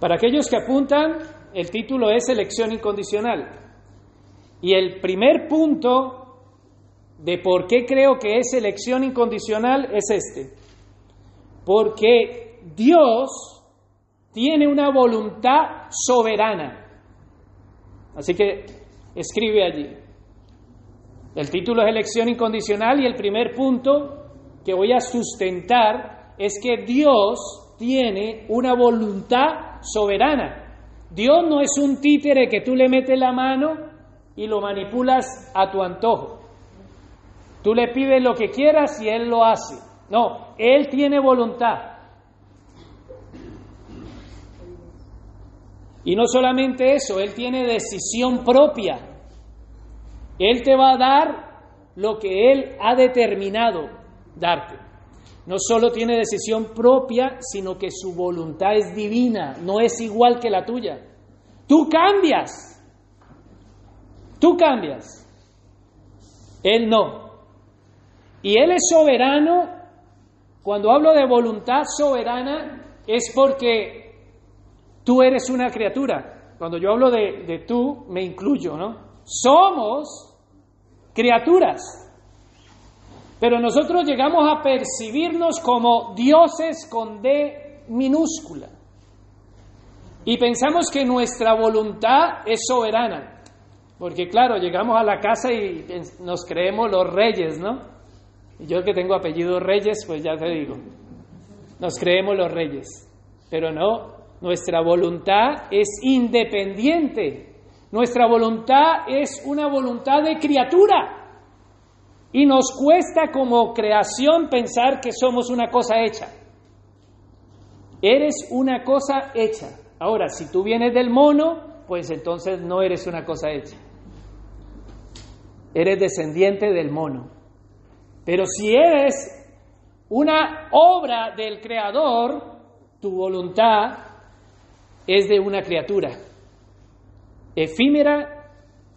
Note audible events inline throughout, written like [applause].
Para aquellos que apuntan, el título es elección incondicional. Y el primer punto de por qué creo que es elección incondicional es este. Porque Dios tiene una voluntad soberana. Así que escribe allí. El título es elección incondicional y el primer punto que voy a sustentar es que Dios tiene una voluntad soberana. Dios no es un títere que tú le metes la mano y lo manipulas a tu antojo. Tú le pides lo que quieras y Él lo hace. No, Él tiene voluntad. Y no solamente eso, Él tiene decisión propia. Él te va a dar lo que Él ha determinado darte. No solo tiene decisión propia, sino que su voluntad es divina, no es igual que la tuya. Tú cambias. Tú cambias. Él no. Y Él es soberano. Cuando hablo de voluntad soberana, es porque tú eres una criatura. Cuando yo hablo de, de tú, me incluyo, ¿no? Somos criaturas. Pero nosotros llegamos a percibirnos como dioses con D minúscula. Y pensamos que nuestra voluntad es soberana. Porque claro, llegamos a la casa y nos creemos los reyes, ¿no? Yo que tengo apellido Reyes, pues ya te digo, nos creemos los reyes. Pero no, nuestra voluntad es independiente. Nuestra voluntad es una voluntad de criatura. Y nos cuesta como creación pensar que somos una cosa hecha. Eres una cosa hecha. Ahora, si tú vienes del mono, pues entonces no eres una cosa hecha. Eres descendiente del mono. Pero si eres una obra del Creador, tu voluntad es de una criatura efímera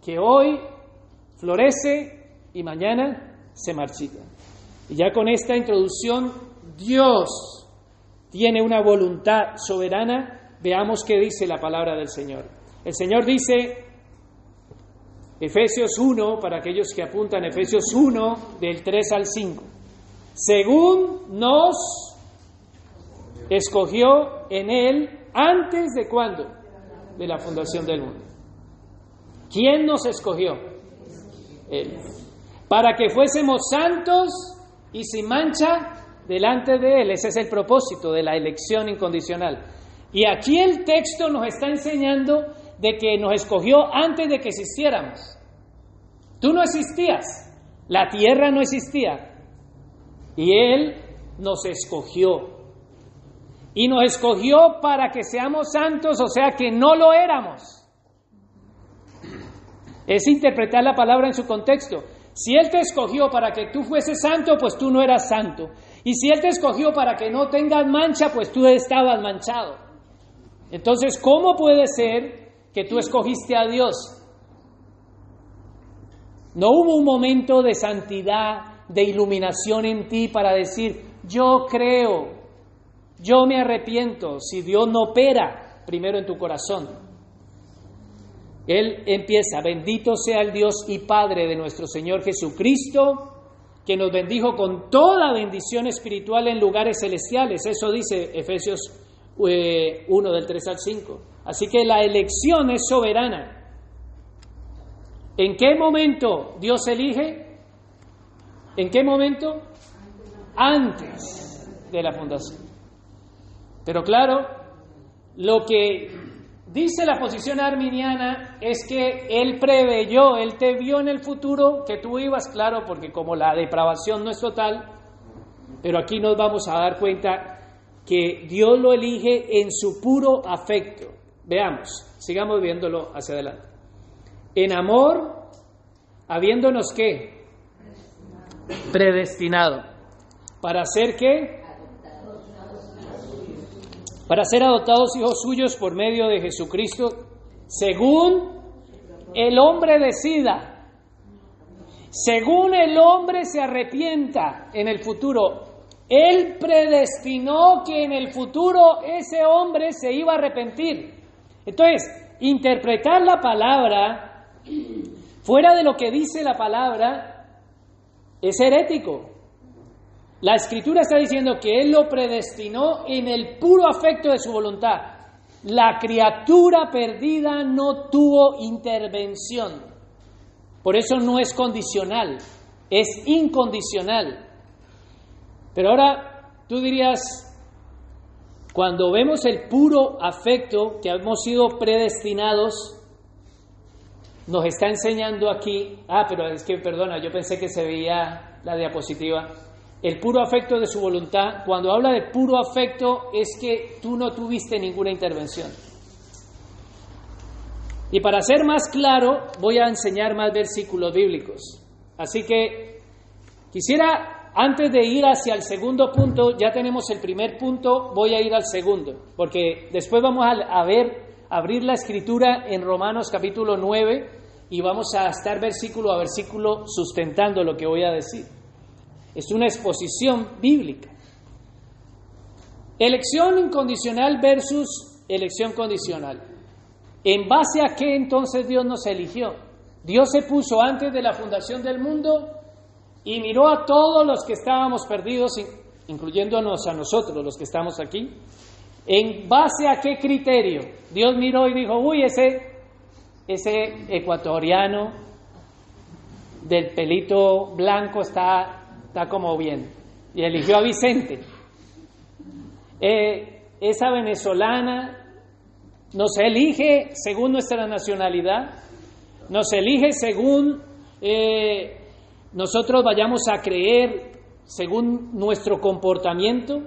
que hoy florece y mañana se marchita. Y ya con esta introducción, Dios tiene una voluntad soberana. Veamos qué dice la palabra del Señor. El Señor dice, Efesios 1, para aquellos que apuntan, Efesios 1, del 3 al 5. Según nos escogió en Él antes de cuándo? De la fundación del mundo. ¿Quién nos escogió? Él. Para que fuésemos santos y sin mancha delante de Él. Ese es el propósito de la elección incondicional. Y aquí el texto nos está enseñando de que nos escogió antes de que existiéramos. Tú no existías, la tierra no existía. Y Él nos escogió. Y nos escogió para que seamos santos, o sea que no lo éramos. Es interpretar la palabra en su contexto. Si Él te escogió para que tú fueses santo, pues tú no eras santo. Y si Él te escogió para que no tengas mancha, pues tú estabas manchado. Entonces, ¿cómo puede ser que tú escogiste a Dios? No hubo un momento de santidad, de iluminación en ti para decir, yo creo, yo me arrepiento, si Dios no opera primero en tu corazón. Él empieza, bendito sea el Dios y Padre de nuestro Señor Jesucristo, que nos bendijo con toda bendición espiritual en lugares celestiales. Eso dice Efesios 1 eh, del 3 al 5. Así que la elección es soberana. ¿En qué momento Dios elige? ¿En qué momento? Antes de la fundación. Pero claro, lo que Dice la posición arminiana es que Él preveyó, Él te vio en el futuro que tú ibas, claro, porque como la depravación no es total, pero aquí nos vamos a dar cuenta que Dios lo elige en su puro afecto. Veamos, sigamos viéndolo hacia adelante. En amor, habiéndonos qué? Predestinado. ¿Para hacer qué? Para ser adoptados hijos suyos por medio de Jesucristo, según el hombre decida, según el hombre se arrepienta en el futuro. Él predestinó que en el futuro ese hombre se iba a arrepentir. Entonces, interpretar la palabra fuera de lo que dice la palabra es herético. La escritura está diciendo que Él lo predestinó en el puro afecto de su voluntad. La criatura perdida no tuvo intervención. Por eso no es condicional, es incondicional. Pero ahora tú dirías, cuando vemos el puro afecto que hemos sido predestinados, nos está enseñando aquí, ah, pero es que, perdona, yo pensé que se veía la diapositiva el puro afecto de su voluntad, cuando habla de puro afecto es que tú no tuviste ninguna intervención. Y para ser más claro, voy a enseñar más versículos bíblicos. Así que quisiera, antes de ir hacia el segundo punto, ya tenemos el primer punto, voy a ir al segundo, porque después vamos a, ver, abrir la escritura en Romanos capítulo 9 y vamos a estar versículo a versículo sustentando lo que voy a decir. Es una exposición bíblica. Elección incondicional versus elección condicional. ¿En base a qué entonces Dios nos eligió? Dios se puso antes de la fundación del mundo y miró a todos los que estábamos perdidos, incluyéndonos a nosotros, los que estamos aquí. ¿En base a qué criterio? Dios miró y dijo, uy, ese, ese ecuatoriano del pelito blanco está está como bien. Y eligió a Vicente. Eh, esa venezolana nos elige según nuestra nacionalidad, nos elige según eh, nosotros vayamos a creer, según nuestro comportamiento,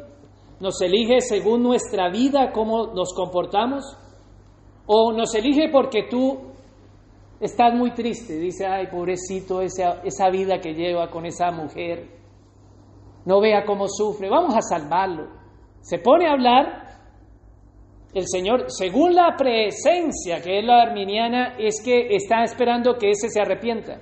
nos elige según nuestra vida, cómo nos comportamos, o nos elige porque tú estás muy triste, dice, ay, pobrecito, esa, esa vida que lleva con esa mujer, no vea cómo sufre, vamos a salvarlo. Se pone a hablar, el Señor, según la presencia que es la arminiana, es que está esperando que ese se arrepienta.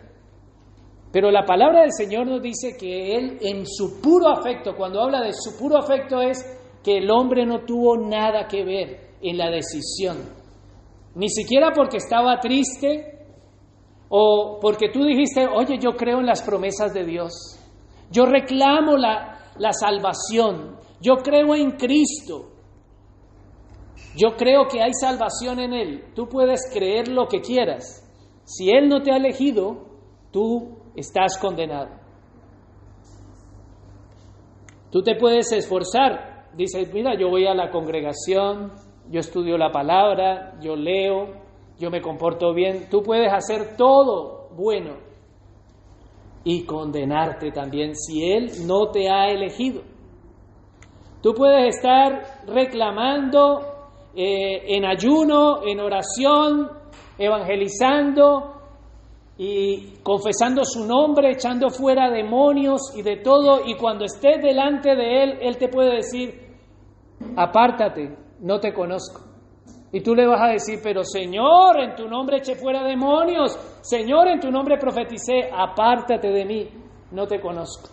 Pero la palabra del Señor nos dice que Él en su puro afecto, cuando habla de su puro afecto es que el hombre no tuvo nada que ver en la decisión. Ni siquiera porque estaba triste o porque tú dijiste, oye, yo creo en las promesas de Dios. Yo reclamo la, salvación. Yo creo en Cristo. Yo creo que hay salvación en Él. Tú puedes creer lo que quieras. Si Él no te ha elegido, tú estás condenado. Tú te puedes esforzar. Dices, mira, yo voy a la congregación, yo estudio la palabra, yo leo, yo me comporto bien. Tú puedes hacer todo bueno y condenarte también si Él no te ha elegido. Tú puedes estar reclamando eh, en ayuno, en oración, evangelizando y confesando su nombre, echando fuera demonios y de todo, y cuando estés delante de Él, Él te puede decir, apártate, no te conozco. Y tú le vas a decir, pero Señor, en tu nombre eché fuera demonios, Señor, en tu nombre profeticé, apártate de mí, no te conozco,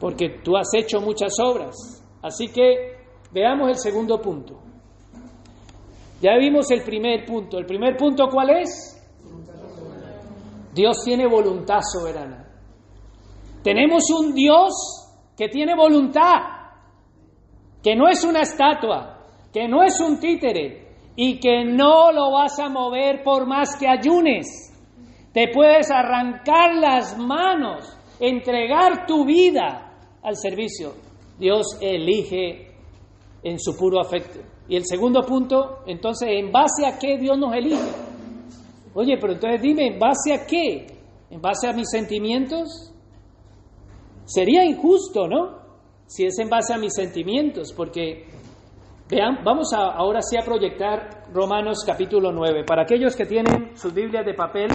porque tú has hecho muchas obras. Así que veamos el segundo punto. Ya vimos el primer punto. ¿El primer punto cuál es? Dios tiene voluntad soberana. Tenemos un Dios que tiene voluntad, que no es una estatua, que no es un títere y que no lo vas a mover por más que ayunes. Te puedes arrancar las manos, entregar tu vida al servicio. Dios elige en su puro afecto. Y el segundo punto, entonces, ¿en base a qué Dios nos elige? Oye, pero entonces dime, ¿en base a qué? ¿En base a mis sentimientos? Sería injusto, ¿no? Si es en base a mis sentimientos, porque Vean, vamos ahora sí a proyectar Romanos capítulo 9. Para aquellos que tienen sus Biblias de papel,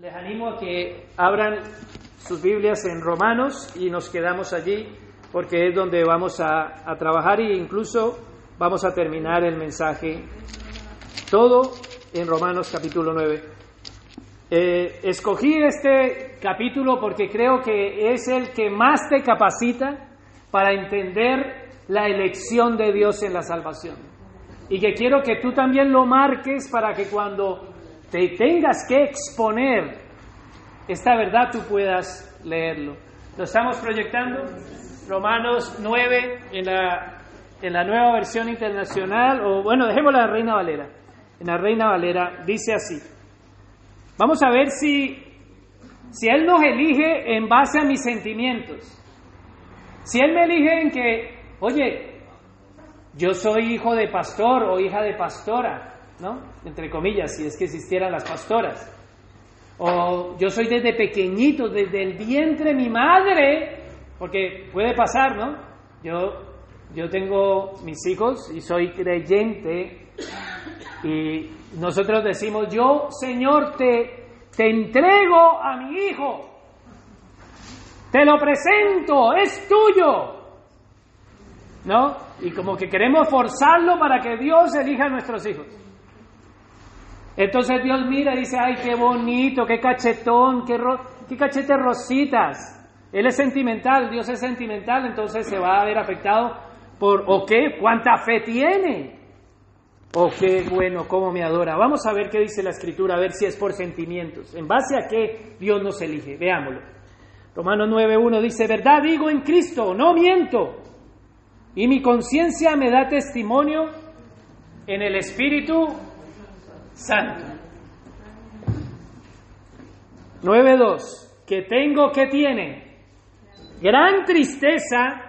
les animo a que abran sus Biblias en Romanos y nos quedamos allí porque es donde vamos a, trabajar e incluso vamos a terminar el mensaje todo en Romanos capítulo 9. Eh, escogí este capítulo porque creo que es el que más te capacita para entender la elección de Dios en la salvación. Y que quiero que tú también lo marques para que cuando te tengas que exponer esta verdad tú puedas leerlo. ¿Lo estamos proyectando? Romanos 9 en la, en la nueva versión internacional, o bueno, dejemos la Reina Valera. En la Reina Valera dice así. Vamos a ver si, si Él nos elige en base a mis sentimientos. Si Él me elige en que, oye, yo soy hijo de pastor o hija de pastora, ¿no? Entre comillas, si es que existieran las pastoras. O yo soy desde pequeñito, desde el vientre mi madre, porque puede pasar, ¿no? Yo, yo tengo mis hijos y soy creyente y nosotros decimos, yo Señor te, te entrego a mi hijo, te lo presento, es tuyo. ¿No? Y como que queremos forzarlo para que Dios elija a nuestros hijos. Entonces Dios mira y dice, ay, qué bonito, qué cachetón, qué, ro qué cachetes rositas. Él es sentimental, Dios es sentimental, entonces se va a ver afectado por, ¿o qué? ¿Cuánta fe tiene? ¿O qué bueno, cómo me adora? Vamos a ver qué dice la escritura, a ver si es por sentimientos. ¿En base a qué Dios nos elige? Veámoslo. Romanos 9.1 dice, verdad digo en Cristo, no miento. Y mi conciencia me da testimonio en el Espíritu Santo. 9.2. Que tengo que tiene gran tristeza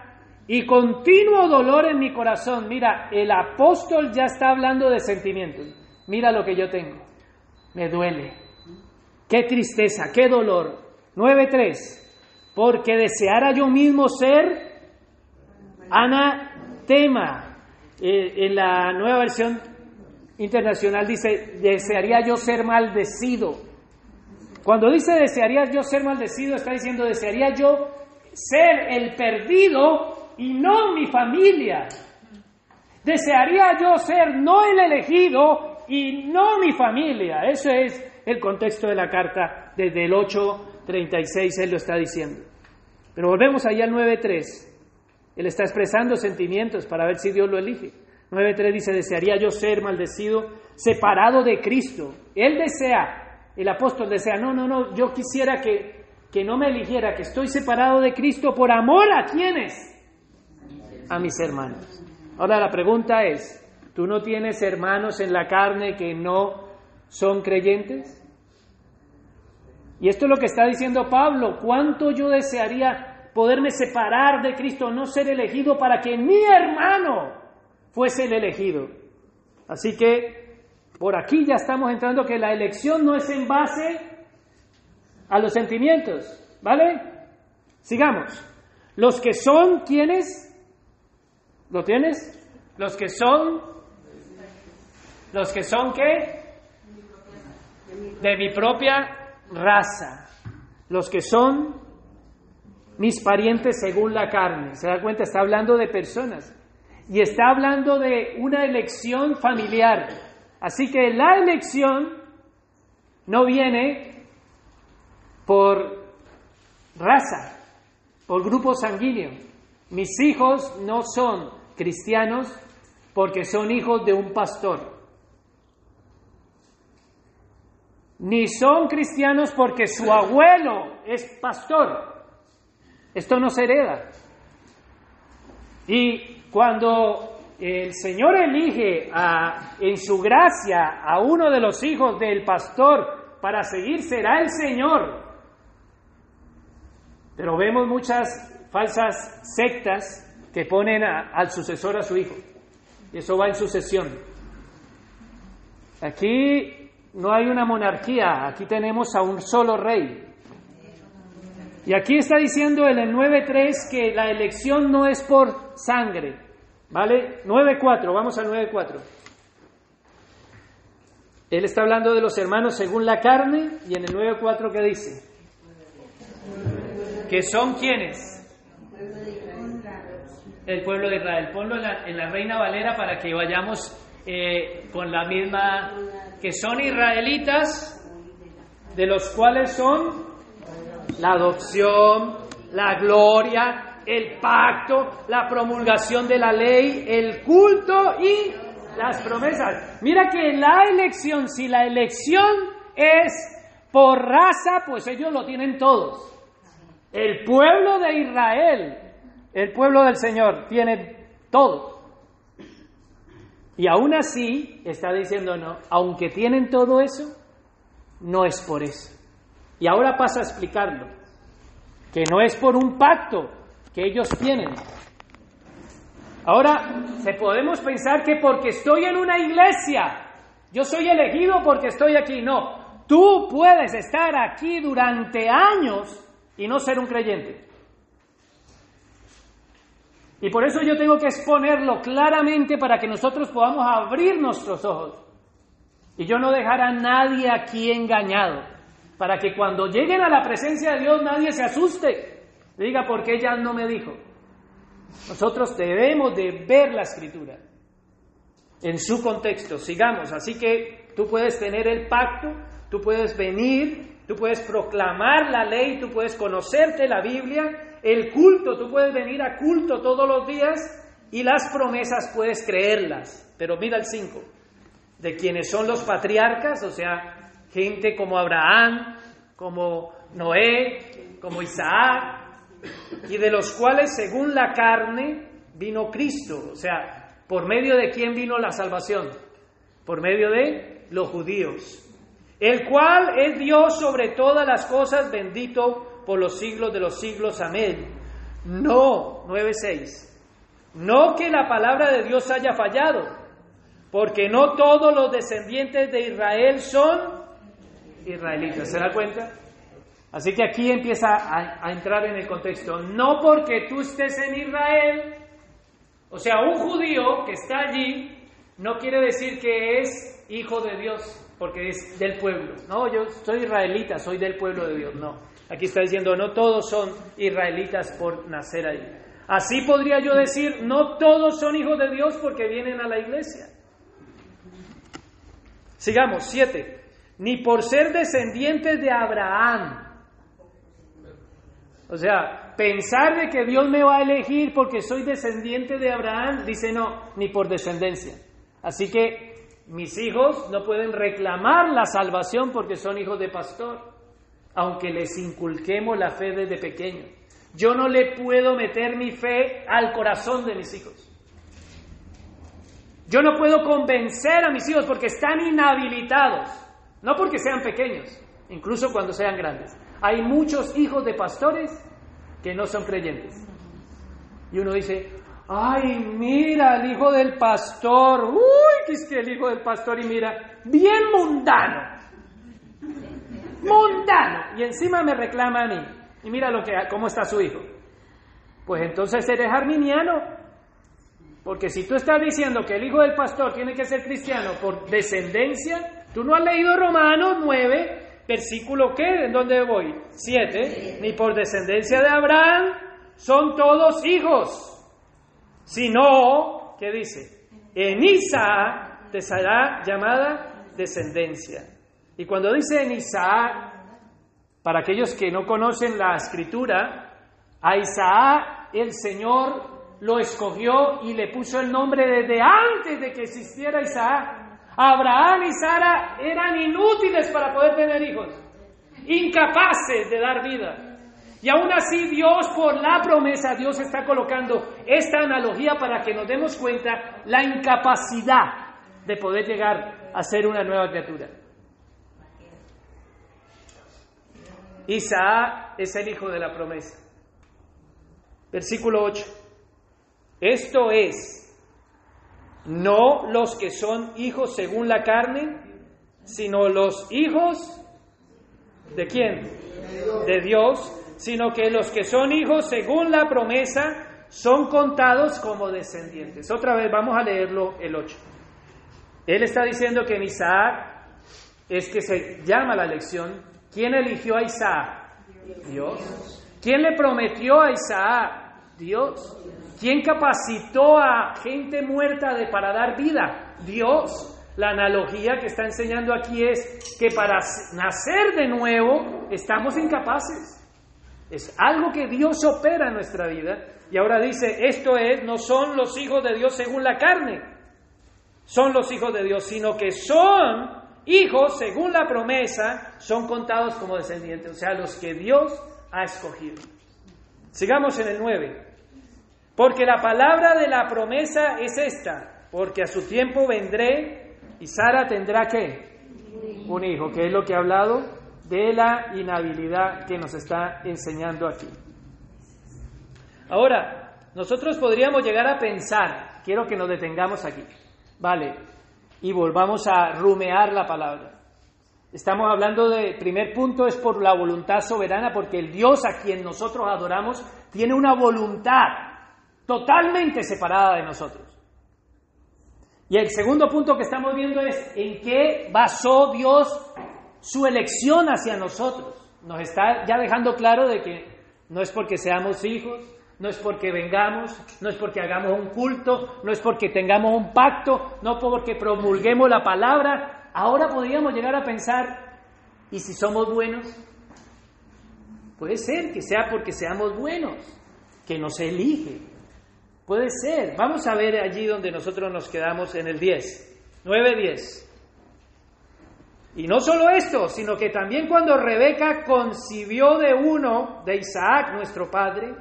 y continuo dolor en mi corazón. Mira, el apóstol ya está hablando de sentimientos. Mira lo que yo tengo. Me duele. Qué tristeza, qué dolor. 9.3. Porque deseara yo mismo ser anatema. Eh, en la nueva versión internacional dice, desearía yo ser maldecido. Cuando dice desearía yo ser maldecido, está diciendo desearía yo ser el perdido y no mi familia. Desearía yo ser no el elegido y no mi familia. Ese es el contexto de la carta desde el 8.36, él lo está diciendo. Pero volvemos allá al 9.3. Él está expresando sentimientos para ver si Dios lo elige. 9.3 dice, desearía yo ser maldecido, separado de Cristo. Él desea, el apóstol desea, no, no, no, yo quisiera que, que no me eligiera, que estoy separado de Cristo por amor a quienes? A mis hermanos. Ahora la pregunta es, ¿tú no tienes hermanos en la carne que no son creyentes? Y esto es lo que está diciendo Pablo, ¿cuánto yo desearía poderme separar de Cristo, no ser elegido para que mi hermano fuese el elegido. Así que por aquí ya estamos entrando que la elección no es en base a los sentimientos, ¿vale? Sigamos. Los que son, ¿quiénes? ¿Lo tienes? Los que son, los que son qué? De mi propia raza. Los que son mis parientes según la carne. ¿Se da cuenta? Está hablando de personas y está hablando de una elección familiar. Así que la elección no viene por raza, por grupo sanguíneo. Mis hijos no son cristianos porque son hijos de un pastor. Ni son cristianos porque su abuelo es pastor. Esto no se hereda. Y cuando el Señor elige a, en su gracia a uno de los hijos del pastor para seguir, será el Señor. Pero vemos muchas falsas sectas que ponen al sucesor a su hijo. Eso va en sucesión. Aquí no hay una monarquía, aquí tenemos a un solo rey. Y aquí está diciendo en el 9.3 que la elección no es por sangre, ¿Vale? 9.4, vamos al 9.4. Él está hablando de los hermanos según la carne y en el 9.4 ¿qué dice? Que son quienes? El pueblo de Israel. Ponlo en la, en la Reina Valera para que vayamos eh, con la misma, que son israelitas, de los cuales son la adopción, la gloria, el pacto, la promulgación de la ley, el culto y las promesas. Mira que la elección, si la elección es por raza, pues ellos lo tienen todos. El pueblo de Israel, el pueblo del Señor, tiene todo. Y aún así está diciendo, no, aunque tienen todo eso, no es por eso. Y ahora pasa a explicarlo, que no es por un pacto que ellos tienen. Ahora, se podemos pensar que porque estoy en una iglesia, yo soy elegido porque estoy aquí. No, tú puedes estar aquí durante años y no ser un creyente. Y por eso yo tengo que exponerlo claramente para que nosotros podamos abrir nuestros ojos. Y yo no dejar a nadie aquí engañado, para que cuando lleguen a la presencia de Dios nadie se asuste. Diga, ¿por qué ella no me dijo? Nosotros debemos de ver la escritura en su contexto. Sigamos, así que tú puedes tener el pacto, tú puedes venir Tú puedes proclamar la ley, tú puedes conocerte la Biblia, el culto, tú puedes venir a culto todos los días y las promesas puedes creerlas. Pero mira el 5, de quienes son los patriarcas, o sea, gente como Abraham, como Noé, como Isaac, y de los cuales según la carne vino Cristo, o sea, por medio de quién vino la salvación, por medio de los judíos el cual es Dios sobre todas las cosas, bendito por los siglos de los siglos. Amén. No, 9.6. No que la palabra de Dios haya fallado, porque no todos los descendientes de Israel son israelitas. ¿Se da cuenta? Así que aquí empieza a, entrar en el contexto. No porque tú estés en Israel, o sea, un judío que está allí, no quiere decir que es hijo de Dios porque es del pueblo. No, yo soy israelita, soy del pueblo de Dios. No, aquí está diciendo, no todos son israelitas por nacer ahí. Así podría yo decir, no todos son hijos de Dios porque vienen a la iglesia. Sigamos, siete. Ni por ser descendientes de Abraham. O sea, pensar de que Dios me va a elegir porque soy descendiente de Abraham, dice no, ni por descendencia. Así que mis hijos no pueden reclamar la salvación porque son hijos de pastor, aunque les inculquemos la fe desde pequeño. Yo no le puedo meter mi fe al corazón de mis hijos. Yo no puedo convencer a mis hijos porque están inhabilitados, no porque sean pequeños, incluso cuando sean grandes. Hay muchos hijos de pastores que no son creyentes. Y uno dice, Ay, mira, el hijo del pastor. Uy, que es que el hijo del pastor y mira, bien mundano. Mundano. Y encima me reclama a mí. Y mira lo que, cómo está su hijo. Pues entonces eres arminiano. Porque si tú estás diciendo que el hijo del pastor tiene que ser cristiano por descendencia, tú no has leído Romanos 9, versículo qué, ¿en dónde voy? 7. Ni por descendencia de Abraham son todos hijos sino, ¿qué dice? En Isaac te será llamada descendencia. Y cuando dice en Isaac, para aquellos que no conocen la escritura, a Isaac el Señor lo escogió y le puso el nombre desde antes de que existiera Isaac. Abraham y Sara eran inútiles para poder tener hijos, incapaces de dar vida. Y aún así Dios, por la promesa, Dios está colocando esta analogía para que nos demos cuenta la incapacidad de poder llegar a ser una nueva criatura. Isaac es el hijo de la promesa. Versículo 8. Esto es, no los que son hijos según la carne, sino los hijos de quién? De Dios sino que los que son hijos según la promesa son contados como descendientes. Otra vez vamos a leerlo el 8. Él está diciendo que en Isaac es que se llama la elección. ¿Quién eligió a Isaac? Dios. ¿Quién le prometió a Isaac? Dios. ¿Quién capacitó a gente muerta de, para dar vida? Dios. La analogía que está enseñando aquí es que para nacer de nuevo estamos incapaces. Es algo que Dios opera en nuestra vida. Y ahora dice, esto es, no son los hijos de Dios según la carne, son los hijos de Dios, sino que son hijos según la promesa, son contados como descendientes, o sea, los que Dios ha escogido. Sigamos en el 9. Porque la palabra de la promesa es esta, porque a su tiempo vendré y Sara tendrá que un hijo, que es lo que ha hablado de la inhabilidad que nos está enseñando aquí. Ahora, nosotros podríamos llegar a pensar, quiero que nos detengamos aquí, vale, y volvamos a rumear la palabra. Estamos hablando de, primer punto es por la voluntad soberana, porque el Dios a quien nosotros adoramos tiene una voluntad totalmente separada de nosotros. Y el segundo punto que estamos viendo es en qué basó Dios su elección hacia nosotros. Nos está ya dejando claro de que no es porque seamos hijos, no es porque vengamos, no es porque hagamos un culto, no es porque tengamos un pacto, no porque promulguemos la palabra. Ahora podríamos llegar a pensar, ¿y si somos buenos? Puede ser que sea porque seamos buenos, que nos elige. Puede ser. Vamos a ver allí donde nosotros nos quedamos en el 10, 9, 10. Y no solo esto, sino que también cuando Rebeca concibió de uno, de Isaac, nuestro padre,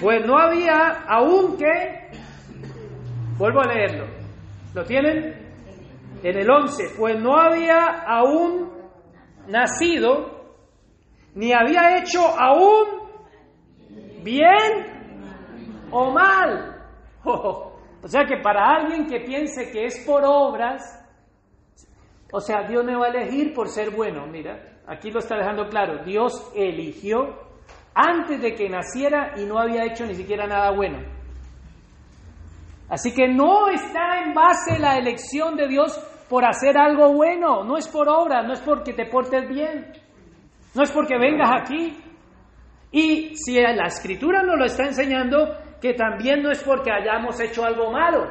pues no había aún que, vuelvo a leerlo, ¿lo tienen? En el 11, pues no había aún nacido, ni había hecho aún bien o mal. [laughs] o sea que para alguien que piense que es por obras, o sea, Dios me va a elegir por ser bueno. Mira, aquí lo está dejando claro. Dios eligió antes de que naciera y no había hecho ni siquiera nada bueno. Así que no está en base la elección de Dios por hacer algo bueno, no es por obra, no es porque te portes bien, no es porque vengas aquí. Y si la escritura nos lo está enseñando, que también no es porque hayamos hecho algo malo.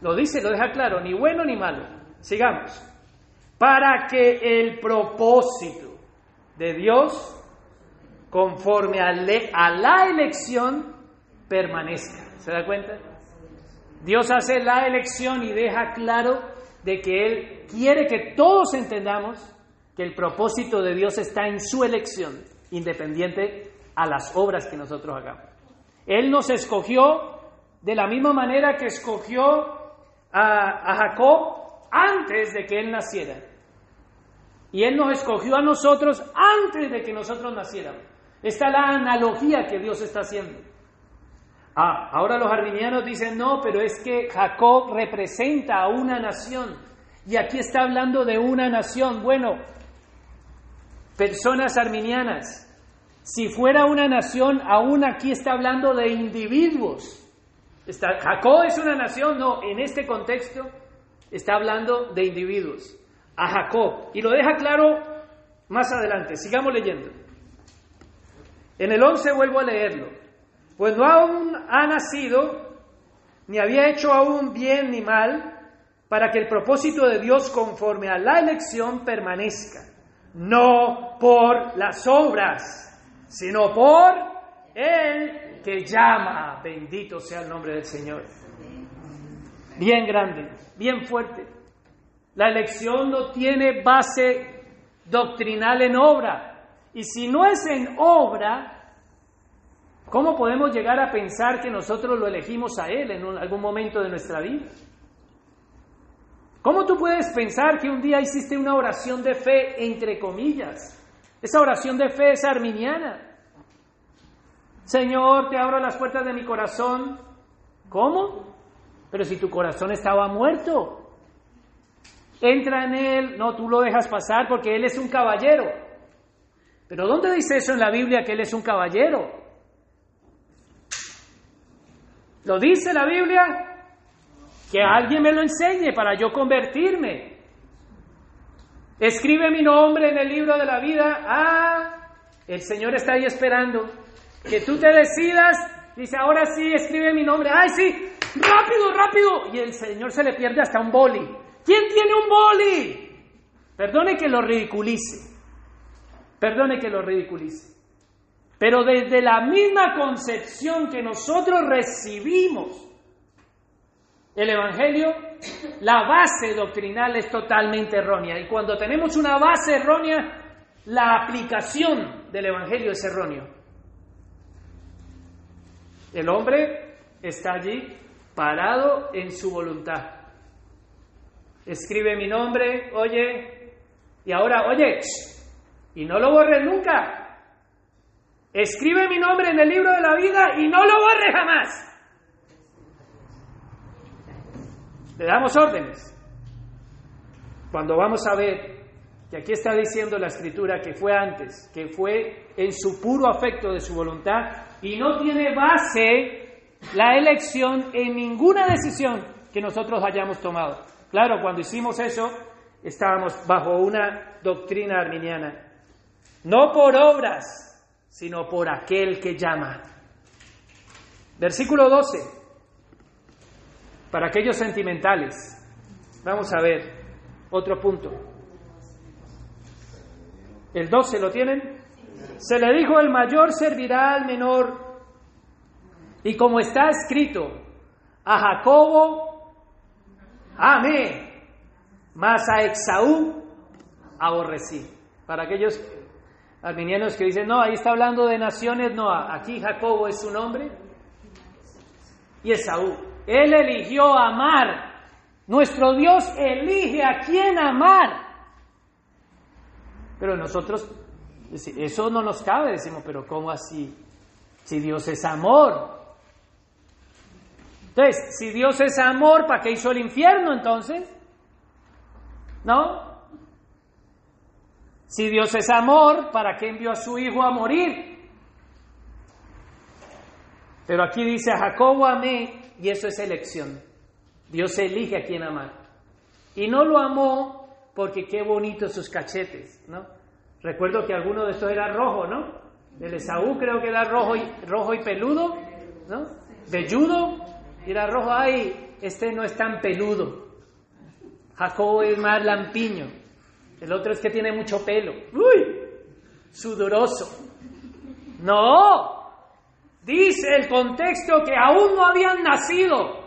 Lo dice, lo deja claro, ni bueno ni malo. Sigamos. Para que el propósito de Dios conforme a, la elección permanezca. ¿Se da cuenta? Dios hace la elección y deja claro de que Él quiere que todos entendamos que el propósito de Dios está en su elección, independiente a las obras que nosotros hagamos. Él nos escogió de la misma manera que escogió a, Jacob antes de que él naciera. Y Él nos escogió a nosotros antes de que nosotros naciéramos. Esta es la analogía que Dios está haciendo. Ah, ahora los arminianos dicen, no, pero es que Jacob representa a una nación. Y aquí está hablando de una nación. Bueno, personas arminianas, si fuera una nación, aún aquí está hablando de individuos. Está, Jacob es una nación, no, en este contexto está hablando de individuos. A Jacob. Y lo deja claro más adelante. Sigamos leyendo. En el 11 vuelvo a leerlo. Pues no aún ha nacido, ni había hecho aún bien ni mal, para que el propósito de Dios conforme a la elección permanezca. No por las obras, sino por el que llama. Bendito sea el nombre del Señor. Bien grande, bien fuerte. La elección no tiene base doctrinal en obra, y si no es en obra, ¿cómo podemos llegar a pensar que nosotros lo elegimos a Él en algún momento de nuestra vida? ¿Cómo tú puedes pensar que un día hiciste una oración de fe entre comillas? Esa oración de fe es arminiana. Señor, te abro las puertas de mi corazón. ¿Cómo? Pero si tu corazón estaba muerto, entra en él, no, tú lo dejas pasar porque él es un caballero. Pero ¿dónde dice eso en la Biblia que Él es un caballero? ¿Lo dice la Biblia? Que alguien me lo enseñe para yo convertirme. Escribe mi nombre en el libro de la vida. Ah, el Señor está ahí esperando. Que tú te decidas. Dice, ahora sí, escribe mi nombre. Ay, sí, rápido, rápido. Y el Señor se le pierde hasta un boli. ¿Quién tiene un boli? Perdone que lo ridiculice. Perdone que lo ridiculice. Pero desde la misma concepción que nosotros recibimos el Evangelio, la base doctrinal es totalmente errónea. Y cuando tenemos una base errónea, la aplicación del Evangelio es erróneo. El hombre está allí parado en su voluntad. Escribe mi nombre, oye, y ahora, oye, y no lo borres nunca. Escribe mi nombre en el libro de la vida y no lo borres jamás. Le damos órdenes. Cuando vamos a ver que aquí está diciendo la escritura que fue antes, que fue en su puro afecto de su voluntad y no tiene base la elección en ninguna decisión que nosotros hayamos tomado. Claro, cuando hicimos eso, estábamos bajo una doctrina arminiana. No por obras, sino por aquel que llama. Versículo 12 para aquellos sentimentales. Vamos a ver otro punto. El 12 lo tienen. Se le dijo, el mayor servirá al menor. Y como está escrito, a Jacobo amé, mas a Exaú aborrecí. Para aquellos arminianos que dicen, no, ahí está hablando de naciones, no, aquí Jacobo es su nombre y Esaú. Él eligió amar. Nuestro Dios elige a quién amar. Pero nosotros, eso no nos cabe, decimos, pero ¿cómo así? Si Dios es amor. Entonces, si Dios es amor, ¿para qué hizo el infierno entonces? ¿No? Si Dios es amor, ¿para qué envió a su hijo a morir? Pero aquí dice a Jacobo amé y eso es elección. Dios elige a quien amar. Y no lo amó porque qué bonitos sus cachetes, ¿no? Recuerdo que alguno de estos era rojo, ¿no? El Esaú creo que era rojo y, rojo y peludo, ¿no? Velludo, era rojo, ay, este no es tan peludo. Jacob es más lampiño. El otro es que tiene mucho pelo. ¡Uy! Sudoroso. No, Dice el contexto que aún no habían nacido.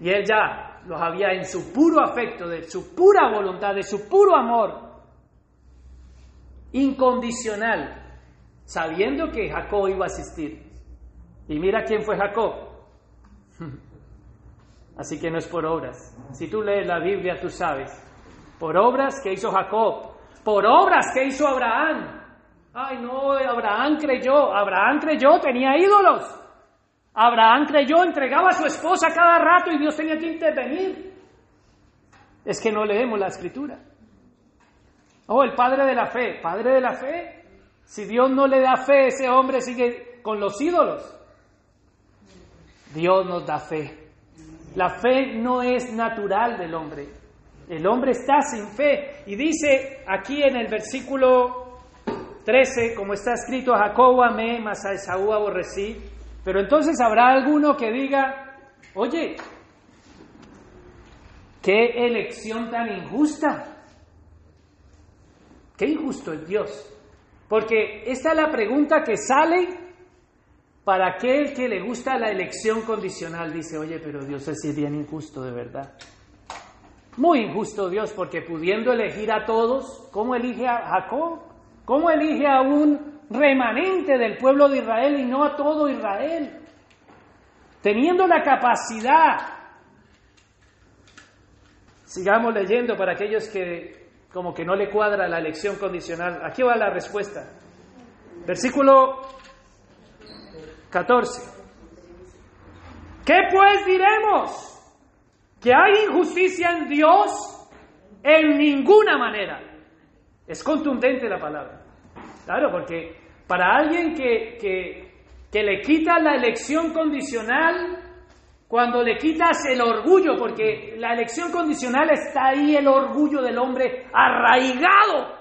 Y él ya los había en su puro afecto, de su pura voluntad, de su puro amor, incondicional, sabiendo que Jacob iba a asistir. Y mira quién fue Jacob. [laughs] Así que no es por obras. Si tú lees la Biblia, tú sabes. Por obras que hizo Jacob, por obras que hizo Abraham, Ay, no, Abraham creyó, Abraham creyó, tenía ídolos. Abraham creyó, entregaba a su esposa cada rato y Dios tenía que intervenir. Es que no leemos la escritura. Oh, el padre de la fe, padre de la fe. Si Dios no le da fe, ese hombre sigue con los ídolos. Dios nos da fe. La fe no es natural del hombre. El hombre está sin fe. Y dice aquí en el versículo 13, como está escrito, a Jacob amé, mas a Esaú aborrecí. Pero entonces habrá alguno que diga, oye, qué elección tan injusta. Qué injusto es Dios. Porque esta es la pregunta que sale para aquel que le gusta la elección condicional. Dice, oye, pero Dios es bien injusto de verdad. Muy injusto Dios, porque pudiendo elegir a todos, ¿cómo elige a Jacob? ¿Cómo elige a un remanente del pueblo de Israel y no a todo Israel? Teniendo la capacidad. Sigamos leyendo para aquellos que como que no le cuadra la elección condicional. Aquí va la respuesta. Versículo 14. ¿Qué pues diremos? ¿Que hay injusticia en Dios? En ninguna manera. Es contundente la palabra. Claro, porque para alguien que, que, le quita la elección condicional, cuando le quitas el orgullo, porque la elección condicional está ahí el orgullo del hombre arraigado,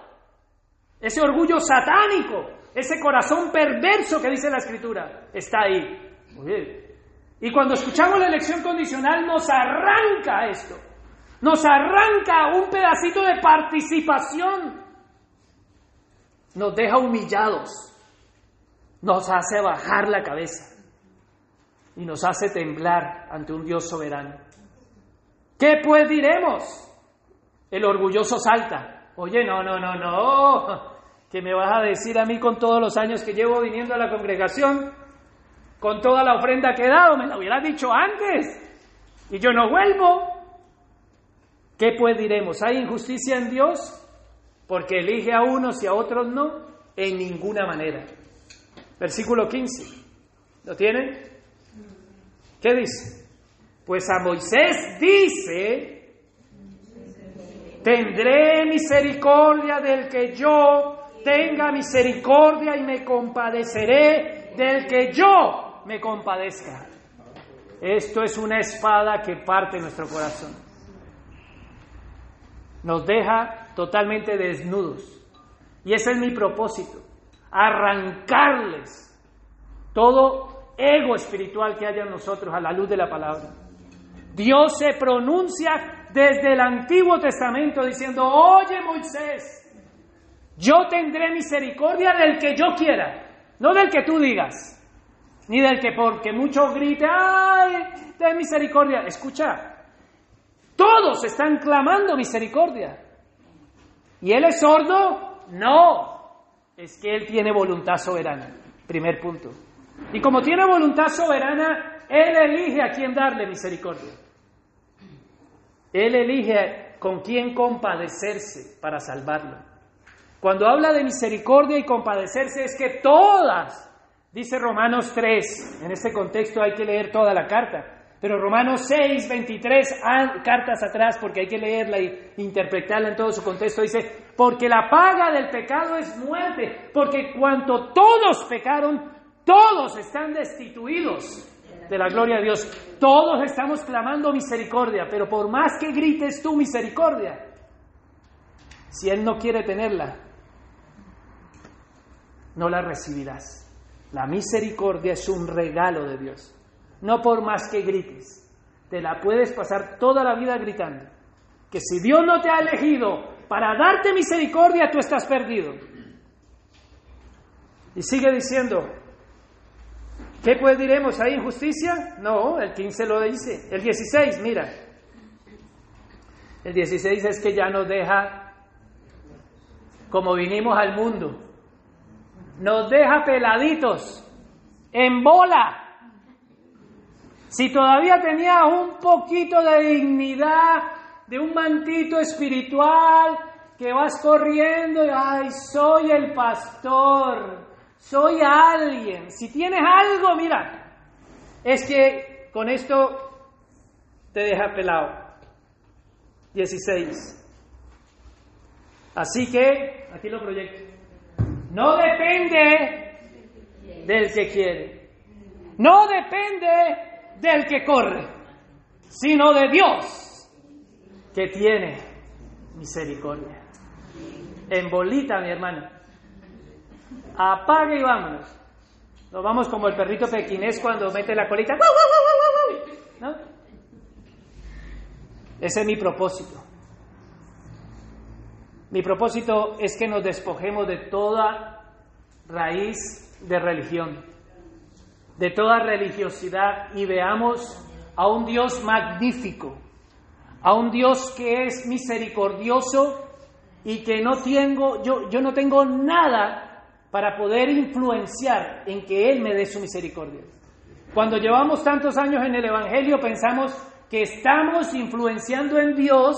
ese orgullo satánico, ese corazón perverso que dice la escritura, está ahí. Y cuando escuchamos la elección condicional nos arranca esto, nos arranca un pedacito de participación nos deja humillados, nos hace bajar la cabeza y nos hace temblar ante un Dios soberano. ¿Qué pues diremos? El orgulloso salta. Oye, no, no, no, no. ¿Qué me vas a decir a mí con todos los años que llevo viniendo a la congregación? Con toda la ofrenda que he dado, me lo hubieras dicho antes. Y yo no vuelvo. ¿Qué pues diremos? ¿Hay injusticia en Dios? Porque elige a unos y a otros no. En ninguna manera. Versículo 15. ¿Lo tienen? ¿Qué dice? Pues a Moisés dice, tendré misericordia del que yo tenga misericordia y me compadeceré del que yo me compadezca. Esto es una espada que parte nuestro corazón. Nos deja totalmente desnudos. Y ese es mi propósito, arrancarles todo ego espiritual que haya en nosotros a la luz de la palabra. Dios se pronuncia desde el Antiguo Testamento diciendo, oye Moisés, yo tendré misericordia del que yo quiera, no del que tú digas, ni del que porque mucho grite, ay, ten misericordia. Escucha, todos están clamando misericordia. ¿Y él es sordo? No, es que él tiene voluntad soberana. Primer punto. Y como tiene voluntad soberana, él elige a quién darle misericordia. Él elige con quién compadecerse para salvarlo. Cuando habla de misericordia y compadecerse es que todas, dice Romanos 3, en este contexto hay que leer toda la carta, pero Romanos 6, 23, cartas atrás, porque hay que leerla y interpretarla en todo su contexto, dice, porque la paga del pecado es muerte, porque cuanto todos pecaron, todos están destituidos de la gloria de Dios. Todos estamos clamando misericordia, pero por más que grites tú misericordia, si Él no quiere tenerla, no la recibirás. La misericordia es un regalo de Dios. No por más que grites. Te la puedes pasar toda la vida gritando. Que si Dios no te ha elegido para darte misericordia, tú estás perdido. Y sigue diciendo, ¿qué pues diremos? ¿Hay injusticia? No, el 15 lo dice. El 16, mira. El 16 es que ya nos deja como vinimos al mundo nos deja peladitos, en bola. Si todavía tenía un poquito de dignidad, de un mantito espiritual, que vas corriendo y, ay, soy el pastor, soy alguien. Si tienes algo, mira, es que con esto te deja pelado. 16. Así que, aquí lo proyecto. No depende del que quiere. No depende del que corre, sino de Dios que tiene misericordia. En bolita, mi hermano. Apague y vámonos. Nos vamos como el perrito pequinés cuando mete la colita. ¿No? Ese es mi propósito. Mi propósito es que nos despojemos de toda raíz de religión, de toda religiosidad y veamos a un Dios magnífico, a un Dios que es misericordioso y que no tengo, yo, yo no tengo nada para poder influenciar en que Él me dé su misericordia. Cuando llevamos tantos años en el Evangelio pensamos que estamos influenciando en Dios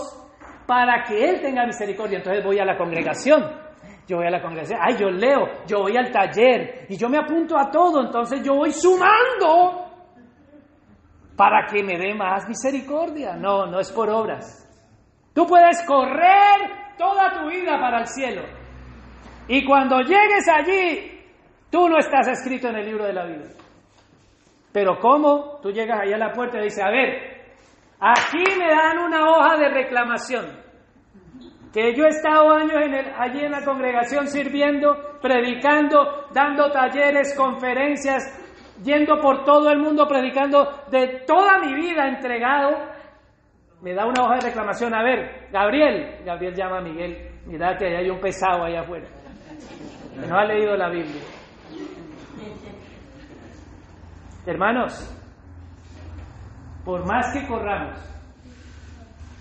para que Él tenga misericordia. Entonces voy a la congregación. Yo voy a la congregación. Ay, yo leo. Yo voy al taller. Y yo me apunto a todo. Entonces yo voy sumando para que me dé más misericordia. No, no es por obras. Tú puedes correr toda tu vida para el cielo. Y cuando llegues allí, tú no estás escrito en el libro de la vida. Pero ¿cómo? Tú llegas allá a la puerta y dices, a ver, aquí me dan una hoja de reclamación que yo he estado años allí en la congregación sirviendo, predicando, dando talleres, conferencias, yendo por todo el mundo predicando de toda mi vida entregado, me da una hoja de reclamación. A ver, Gabriel, Gabriel llama a Miguel, mira que hay un pesado allá afuera. que no ha leído la Biblia. Hermanos, por más que corramos,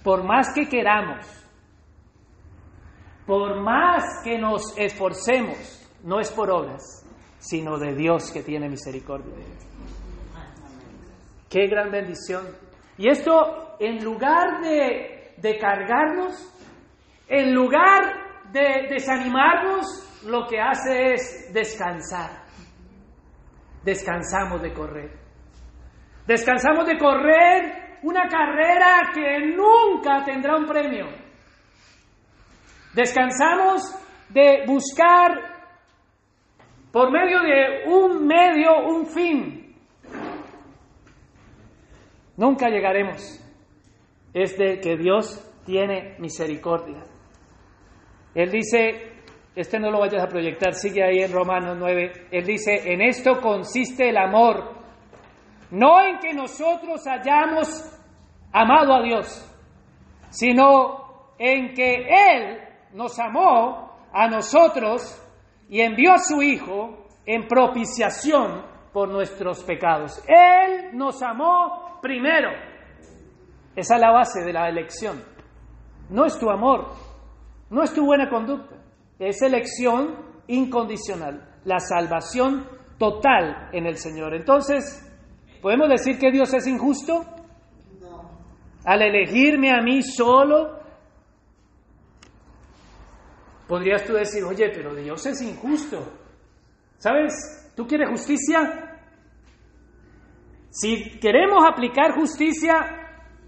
por más que queramos, por más que nos esforcemos, no es por obras, sino de Dios que tiene misericordia. Qué gran bendición. Y esto, en lugar de, de cargarnos, en lugar de desanimarnos, lo que hace es descansar. Descansamos de correr. Descansamos de correr una carrera que nunca tendrá un premio. Descansamos de buscar por medio de un medio, un fin. Nunca llegaremos. Es de que Dios tiene misericordia. Él dice, este no lo vayas a proyectar, sigue ahí en Romanos 9, él dice, en esto consiste el amor, no en que nosotros hayamos amado a Dios, sino en que Él nos amó a nosotros y envió a su Hijo en propiciación por nuestros pecados. Él nos amó primero. Esa es la base de la elección. No es tu amor, no es tu buena conducta, es elección incondicional, la salvación total en el Señor. Entonces, ¿podemos decir que Dios es injusto? Al elegirme a mí solo, podrías tú decir, oye, pero Dios es injusto. ¿Sabes? ¿Tú quieres justicia? Si queremos aplicar justicia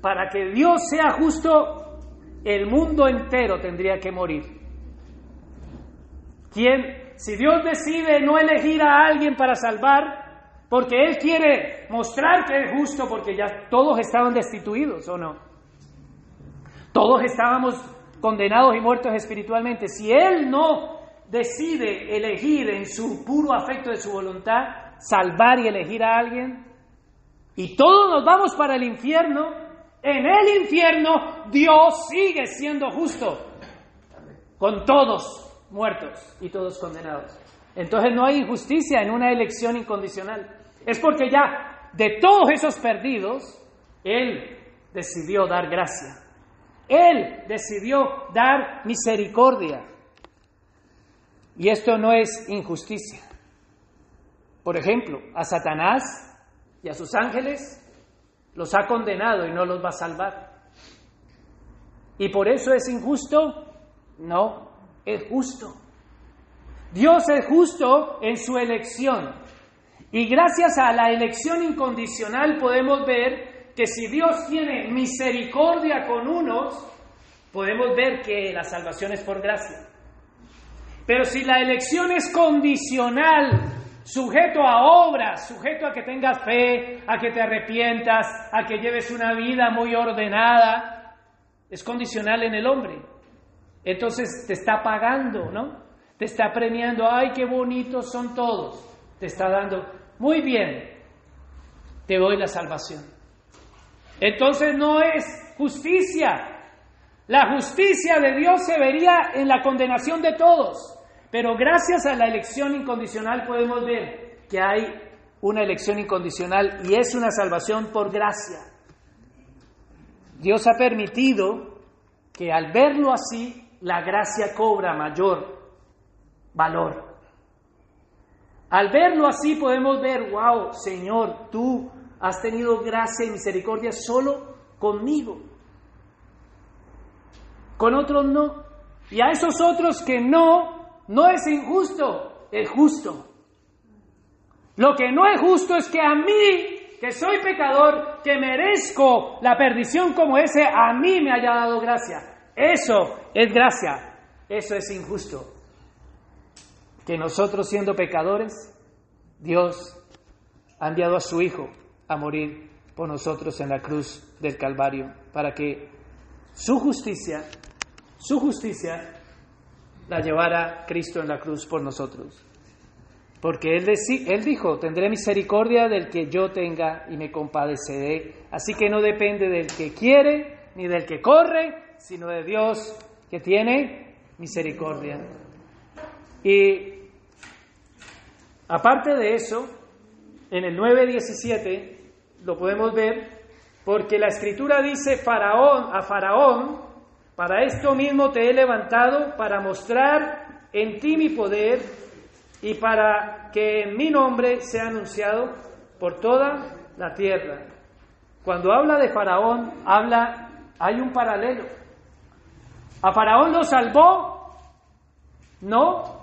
para que Dios sea justo, el mundo entero tendría que morir. ¿Quién? Si Dios decide no elegir a alguien para salvar, porque Él quiere mostrar que es justo, porque ya todos estaban destituidos, ¿o no? Todos estábamos condenados y muertos espiritualmente. Si Él no decide elegir en su puro afecto de su voluntad, salvar y elegir a alguien, y todos nos vamos para el infierno, en el infierno Dios sigue siendo justo, con todos muertos y todos condenados. Entonces no hay injusticia en una elección incondicional. Es porque ya de todos esos perdidos, Él decidió dar gracia. Él decidió dar misericordia. Y esto no es injusticia. Por ejemplo, a Satanás y a sus ángeles los ha condenado y no los va a salvar. ¿Y por eso es injusto? No, es justo. Dios es justo en su elección. Y gracias a la elección incondicional podemos ver que si Dios tiene misericordia con unos, podemos ver que la salvación es por gracia. Pero si la elección es condicional, sujeto a obras, sujeto a que tengas fe, a que te arrepientas, a que lleves una vida muy ordenada, es condicional en el hombre. Entonces te está pagando, ¿no? Te está premiando, ay, qué bonitos son todos. Te está dando, muy bien, te doy la salvación. Entonces no es justicia. La justicia de Dios se vería en la condenación de todos. Pero gracias a la elección incondicional podemos ver que hay una elección incondicional y es una salvación por gracia. Dios ha permitido que al verlo así, la gracia cobra mayor valor. Al verlo así podemos ver, wow, Señor, tú has tenido gracia y misericordia solo conmigo. Con otros no. Y a esos otros que no, no es injusto, es justo. Lo que no es justo es que a mí, que soy pecador, que merezco la perdición como ese, a mí me haya dado gracia. Eso es gracia, eso es injusto. Que nosotros siendo pecadores, Dios ha enviado a su Hijo a morir por nosotros en la cruz del Calvario, para que su justicia, su justicia la llevara Cristo en la cruz por nosotros. Porque él, él dijo, tendré misericordia del que yo tenga y me compadeceré. Así que no depende del que quiere ni del que corre, sino de Dios que tiene misericordia. Y Aparte de eso, en el 9.17 lo podemos ver, porque la escritura dice Faraón, a Faraón, para esto mismo te he levantado, para mostrar en ti mi poder y para que en mi nombre sea anunciado por toda la tierra. Cuando habla de Faraón, habla, hay un paralelo. ¿A Faraón lo salvó? No.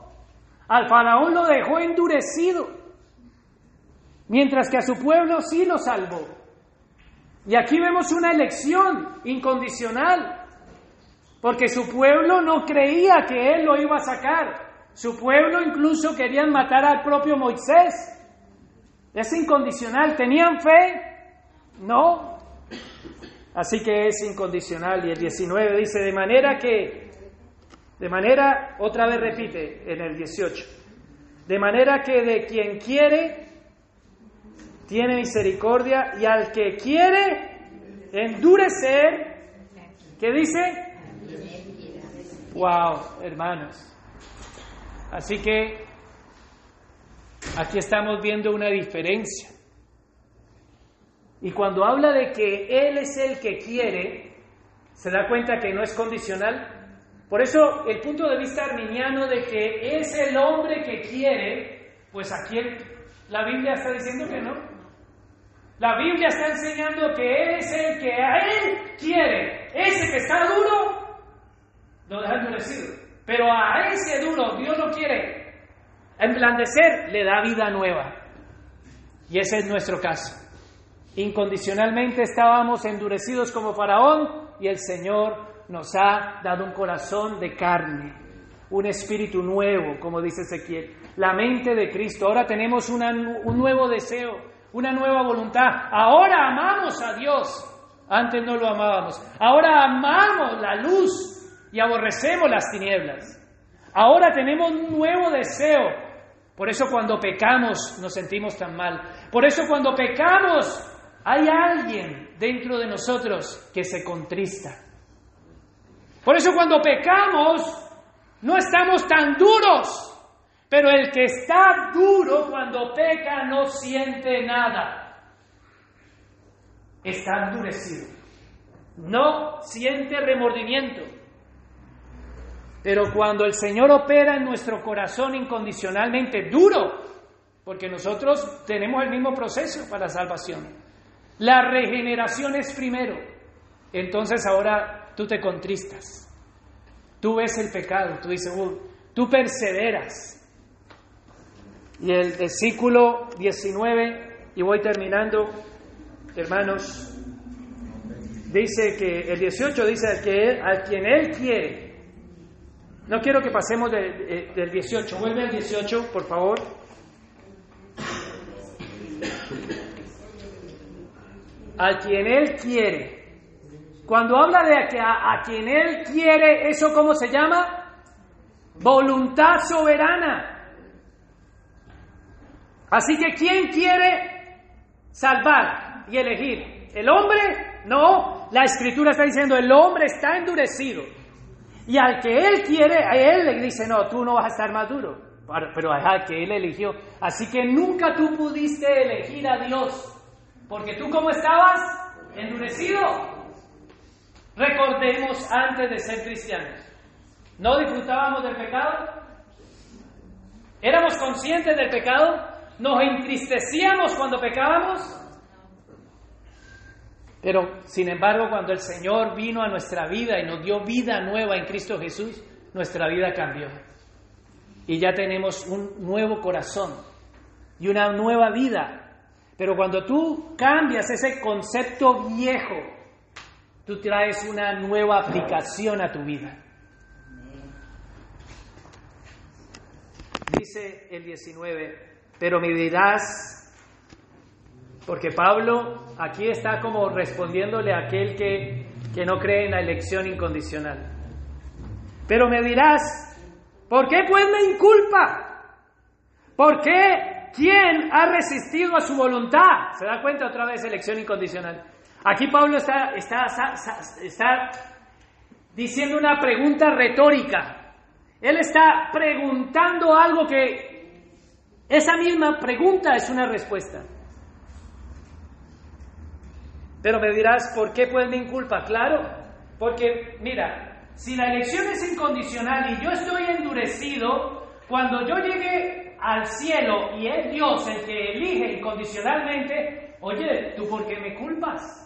Al Faraón lo dejó endurecido, mientras que a su pueblo sí lo salvó. Y aquí vemos una elección incondicional, porque su pueblo no creía que él lo iba a sacar. Su pueblo incluso querían matar al propio Moisés. Es incondicional. ¿Tenían fe? No. Así que es incondicional. Y el 19 dice, de manera que, de manera, otra vez repite en el 18, de manera que de quien quiere, tiene misericordia y al que quiere endurecer, ¿qué dice? Wow, hermanos. Así que aquí estamos viendo una diferencia. Y cuando habla de que Él es el que quiere, se da cuenta que no es condicional. Por eso el punto de vista arminiano de que es el hombre que quiere, pues aquí la Biblia está diciendo que no. La Biblia está enseñando que Él es el que a Él quiere. Ese que está duro, lo deja endurecido. Pero a ese duro Dios lo quiere emblandecer, le da vida nueva. Y ese es nuestro caso. Incondicionalmente estábamos endurecidos como faraón y el Señor nos ha dado un corazón de carne, un espíritu nuevo, como dice Ezequiel, la mente de Cristo. Ahora tenemos un nuevo deseo, una nueva voluntad. Ahora amamos a Dios. Antes no lo amábamos. Ahora amamos la luz y aborrecemos las tinieblas. Ahora tenemos un nuevo deseo. Por eso cuando pecamos nos sentimos tan mal. Por eso cuando pecamos hay alguien dentro de nosotros que se contrista. Por eso cuando pecamos no estamos tan duros, pero el que está duro cuando peca no siente nada. Está endurecido. No siente remordimiento. Pero cuando el Señor opera en nuestro corazón incondicionalmente duro, porque nosotros tenemos el mismo proceso para la salvación, la regeneración es primero. Entonces ahora tú te contristas. Tú ves el pecado, tú dices, tú perseveras. Y el versículo 19, y voy terminando, hermanos, dice que el 18 dice al, que, al quien él quiere. No quiero que pasemos del 18. Vuelve al 18, por favor. a quien Él quiere. Cuando habla de que a, quien Él quiere, ¿eso cómo se llama? Voluntad soberana. Así que ¿quién quiere salvar y elegir? ¿El hombre? No, la escritura está diciendo, el hombre está endurecido. Y al que él quiere, a él le dice, no, tú no vas a estar más duro. Pero al que él eligió. Así que nunca tú pudiste elegir a Dios. Porque tú cómo estabas? Endurecido. Recordemos antes de ser cristianos. ¿No disfrutábamos del pecado? ¿Éramos conscientes del pecado? ¿Nos entristecíamos cuando pecábamos? Pero, sin embargo, cuando el Señor vino a nuestra vida y nos dio vida nueva en Cristo Jesús, nuestra vida cambió. Y ya tenemos un nuevo corazón y una nueva vida pero cuando tú cambias ese concepto viejo, tú traes una nueva aplicación a tu vida. Dice el 19, pero me dirás, porque Pablo aquí está como respondiéndole a aquel que, que no cree en la elección incondicional. Pero me dirás, ¿por qué pues me inculpa? ¿Por qué ¿Quién ha resistido a su voluntad? ¿Se da cuenta otra vez elección incondicional? Aquí Pablo está, está, está diciendo una pregunta retórica. Él está preguntando algo que Esa misma pregunta es una respuesta. Pero me dirás, ¿por qué pues me inculpa? Claro, porque mira, si la elección es incondicional y yo estoy endurecido, cuando yo llegue al cielo y es Dios el que elige incondicionalmente, oye, ¿tú por qué me culpas?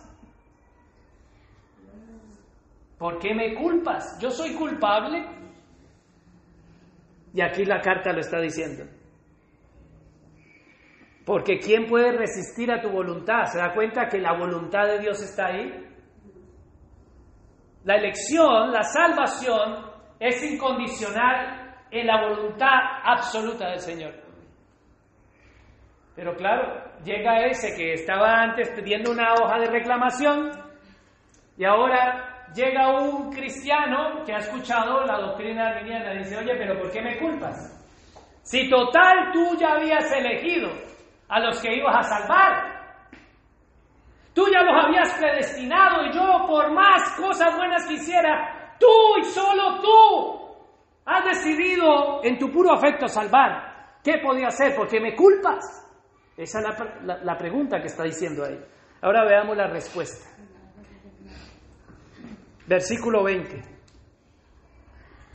¿Por qué me culpas? ¿Yo soy culpable? Y aquí la carta lo está diciendo. Porque ¿quién puede resistir a tu voluntad? ¿Se da cuenta que la voluntad de Dios está ahí? La elección, la salvación es incondicional en la voluntad absoluta del Señor. Pero claro, llega ese que estaba antes pidiendo una hoja de reclamación y ahora llega un cristiano que ha escuchado la doctrina arminiana y dice, oye, pero ¿por qué me culpas? Si total tú ya habías elegido a los que ibas a salvar. Tú ya los habías predestinado y yo por más cosas buenas que hiciera, tú y solo tú has decidido en tu puro afecto salvar. ¿Qué podía hacer? ¿Por qué me culpas? Esa es la, la pregunta que está diciendo ahí. Ahora veamos la respuesta. Versículo 20.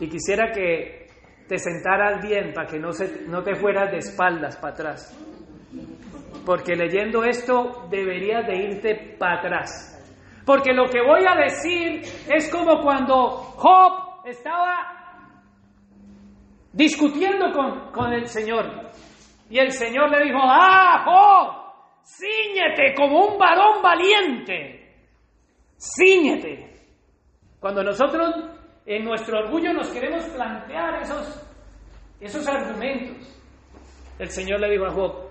Y quisiera que te sentaras bien para que no, se, no te fueras de espaldas para atrás porque leyendo esto deberías de irte para atrás. Porque lo que voy a decir es como cuando Job estaba discutiendo con, con el Señor. Y el Señor le dijo, ah, Job, ciñete como un varón valiente. Ciñete. Cuando nosotros en nuestro orgullo nos queremos plantear esos, esos argumentos, el Señor le dijo a Job,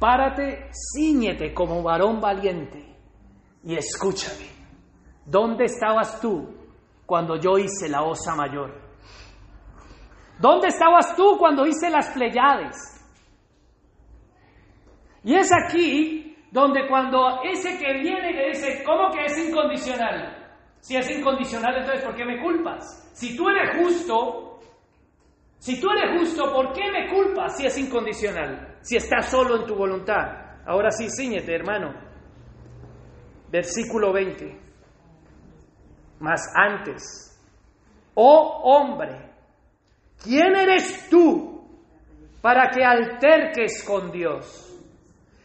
Párate, ciñete como varón valiente y escúchame. ¿Dónde estabas tú cuando yo hice la osa mayor? ¿Dónde estabas tú cuando hice las Pleiades? Y es aquí donde cuando ese que viene le dice, ¿cómo que es incondicional? Si es incondicional, entonces ¿por qué me culpas? Si tú eres justo, si tú eres justo, ¿por qué me culpas si es incondicional? Si estás solo en tu voluntad. Ahora sí, ciñete, hermano. Versículo 20. Más antes, oh hombre, ¿quién eres tú para que alterques con Dios?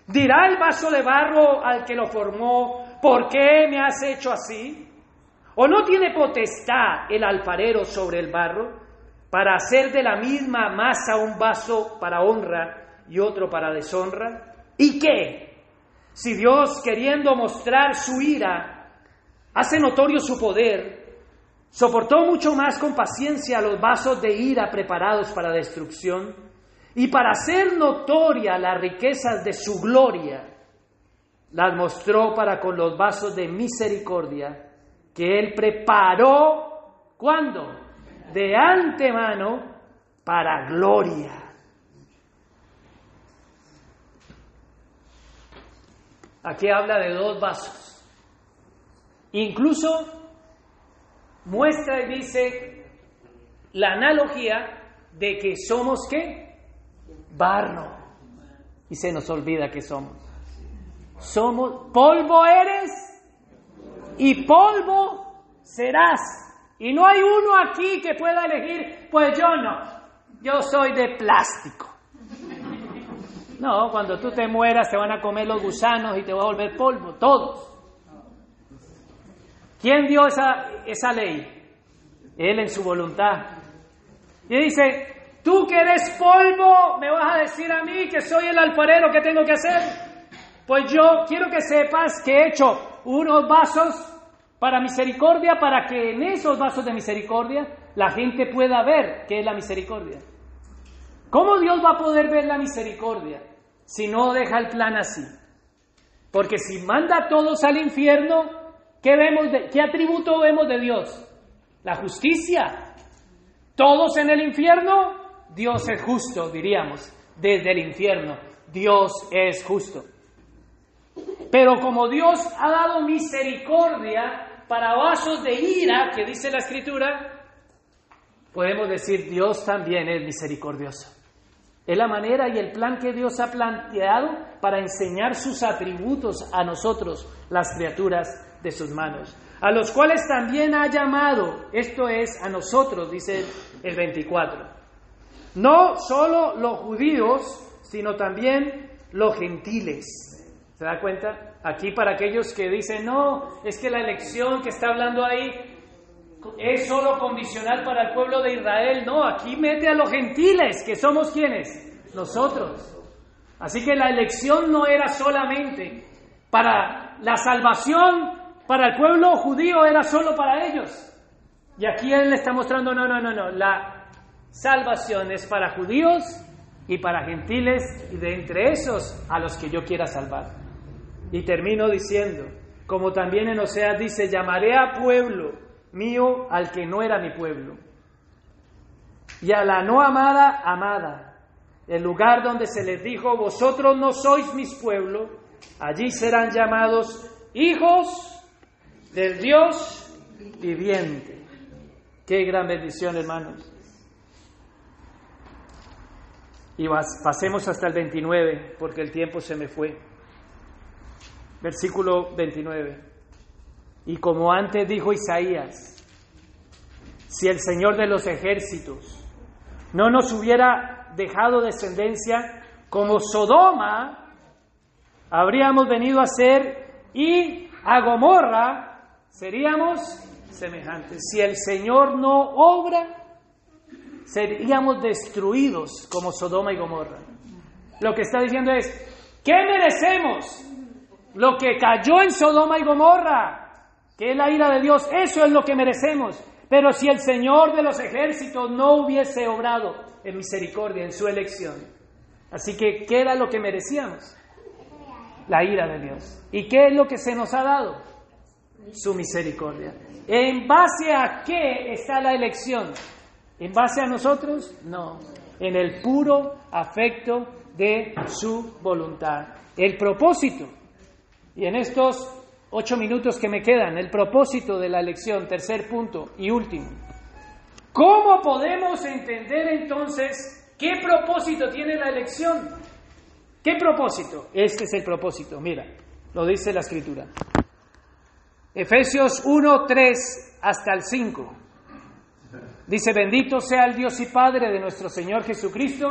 ¿Dirá el vaso de barro al que lo formó, ¿por qué me has hecho así? ¿O no tiene potestad el alfarero sobre el barro para hacer de la misma masa un vaso para honra y otro para deshonra? ¿Y qué? Si Dios, queriendo mostrar su ira, hace notorio su poder, soportó mucho más con paciencia los vasos de ira preparados para destrucción, y para hacer notoria las riquezas de su gloria, las mostró para con los vasos de misericordia que Él preparó, ¿cuándo? De antemano para gloria Aquí habla de dos vasos. Incluso muestra y dice la analogía de que somos qué? Barro. Y se nos olvida que somos. Somos polvo eres y polvo serás. Y no hay uno aquí que pueda elegir, pues yo no. Yo soy de plástico. No, cuando tú te mueras te van a comer los gusanos y te va a volver polvo, todos. ¿Quién dio esa, esa ley? Él en su voluntad. Y dice, tú que eres polvo, me vas a decir a mí que soy el alfarero, ¿qué tengo que hacer? Pues yo quiero que sepas que he hecho unos vasos para misericordia, para que en esos vasos de misericordia la gente pueda ver qué es la misericordia. ¿Cómo Dios va a poder ver la misericordia si no deja el plan así? Porque si manda a todos al infierno, ¿qué, vemos de, ¿qué atributo vemos de Dios? La justicia. Todos en el infierno, Dios es justo, diríamos, desde el infierno. Dios es justo. Pero como Dios ha dado misericordia para vasos de ira, que dice la escritura, podemos decir Dios también es misericordioso. Es la manera y el plan que Dios ha planteado para enseñar sus atributos a nosotros, las criaturas de sus manos. A los cuales también ha llamado, esto es, a nosotros, dice el 24. No solo los judíos, sino también los gentiles. ¿Se da cuenta? Aquí para aquellos que dicen, no, es que la elección que está hablando ahí es solo condicional para el pueblo de Israel. No, aquí mete a los gentiles, que somos quienes? Nosotros. Así que la elección no era solamente para la salvación, para el pueblo judío, era solo para ellos. Y aquí él le está mostrando, no, no, no, no, la salvación es para judíos y para gentiles y de entre esos a los que yo quiera salvar. Y termino diciendo, como también en Oseas dice, llamaré a pueblo mío al que no era mi pueblo. Y a la no amada, amada. El lugar donde se les dijo, vosotros no sois mis pueblos, allí serán llamados hijos del Dios viviente. Qué gran bendición, hermanos. Y pasemos hasta el 29, porque el tiempo se me fue. Versículo 29. Y como antes dijo Isaías, si el Señor de los ejércitos no nos hubiera dejado descendencia como Sodoma, habríamos venido a ser y a Gomorra seríamos semejantes. Si el Señor no obra, seríamos destruidos como Sodoma y Gomorra. Lo que está diciendo es, ¿qué merecemos? Lo que cayó en Sodoma y Gomorra que es la ira de Dios, eso es lo que merecemos. Pero si el Señor de los ejércitos no hubiese obrado en misericordia, en su elección, así que ¿qué era lo que merecíamos? La ira de Dios. ¿Y qué es lo que se nos ha dado? Su misericordia. ¿En base a qué está la elección? ¿En base a nosotros? No. En el puro afecto de su voluntad. El propósito. Y en estos ocho minutos que me quedan, el propósito de la lección, tercer punto y último. ¿Cómo podemos entender entonces qué propósito tiene la elección? ¿Qué propósito? Este es el propósito, mira, lo dice la escritura. Efesios 1, 3 hasta el 5. Dice, bendito sea el Dios y Padre de nuestro Señor Jesucristo,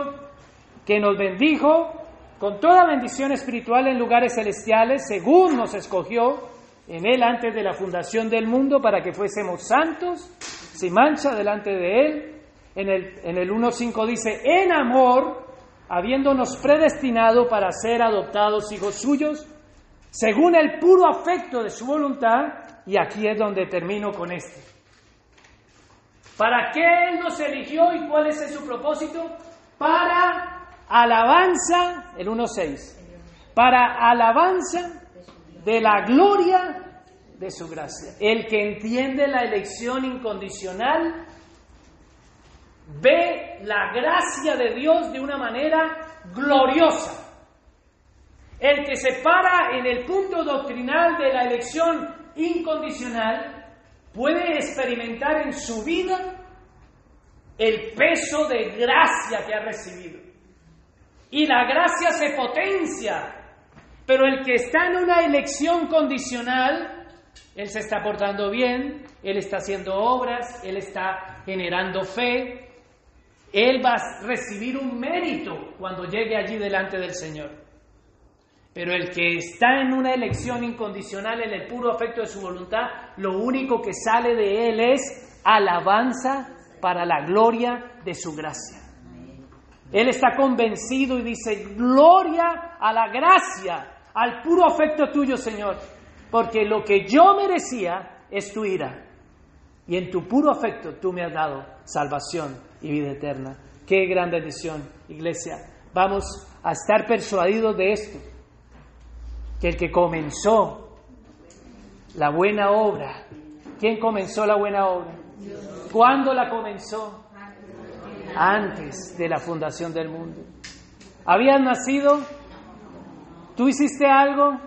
que nos bendijo con toda bendición espiritual en lugares celestiales, según nos escogió en Él antes de la fundación del mundo para que fuésemos santos, sin mancha delante de Él. En el, en el 1.5 dice, en amor, habiéndonos predestinado para ser adoptados hijos suyos, según el puro afecto de su voluntad, y aquí es donde termino con esto. ¿Para qué Él nos eligió y cuál es su propósito? Para alabanza, el 1.6, para alabanza de la gloria de su gracia. El que entiende la elección incondicional ve la gracia de Dios de una manera gloriosa. El que se para en el punto doctrinal de la elección incondicional puede experimentar en su vida el peso de gracia que ha recibido. Y la gracia se potencia pero el que está en una elección condicional, él se está portando bien, él está haciendo obras, él está generando fe, él va a recibir un mérito cuando llegue allí delante del Señor. Pero el que está en una elección incondicional, en el puro afecto de su voluntad, lo único que sale de él es alabanza para la gloria de su gracia. Él está convencido y dice, gloria a la gracia al puro afecto tuyo, Señor, porque lo que yo merecía es tu ira. Y en tu puro afecto tú me has dado salvación y vida eterna. Qué gran bendición, iglesia. Vamos a estar persuadidos de esto, que el que comenzó la buena obra, ¿quién comenzó la buena obra? ¿Cuándo la comenzó? Antes de la fundación del mundo. Habían nacido ¿Tú hiciste algo?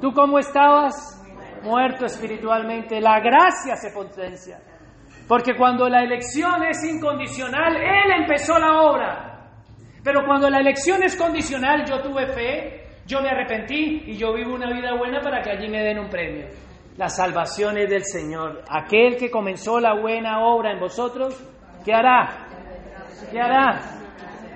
¿Tú cómo estabas? Muerto espiritualmente. La gracia se potencia. Porque cuando la elección es incondicional, Él empezó la obra. Pero cuando la elección es condicional, yo tuve fe, yo me arrepentí y yo vivo una vida buena para que allí me den un premio. La salvación es del Señor. Aquel que comenzó la buena obra en vosotros, ¿qué hará? ¿Qué hará?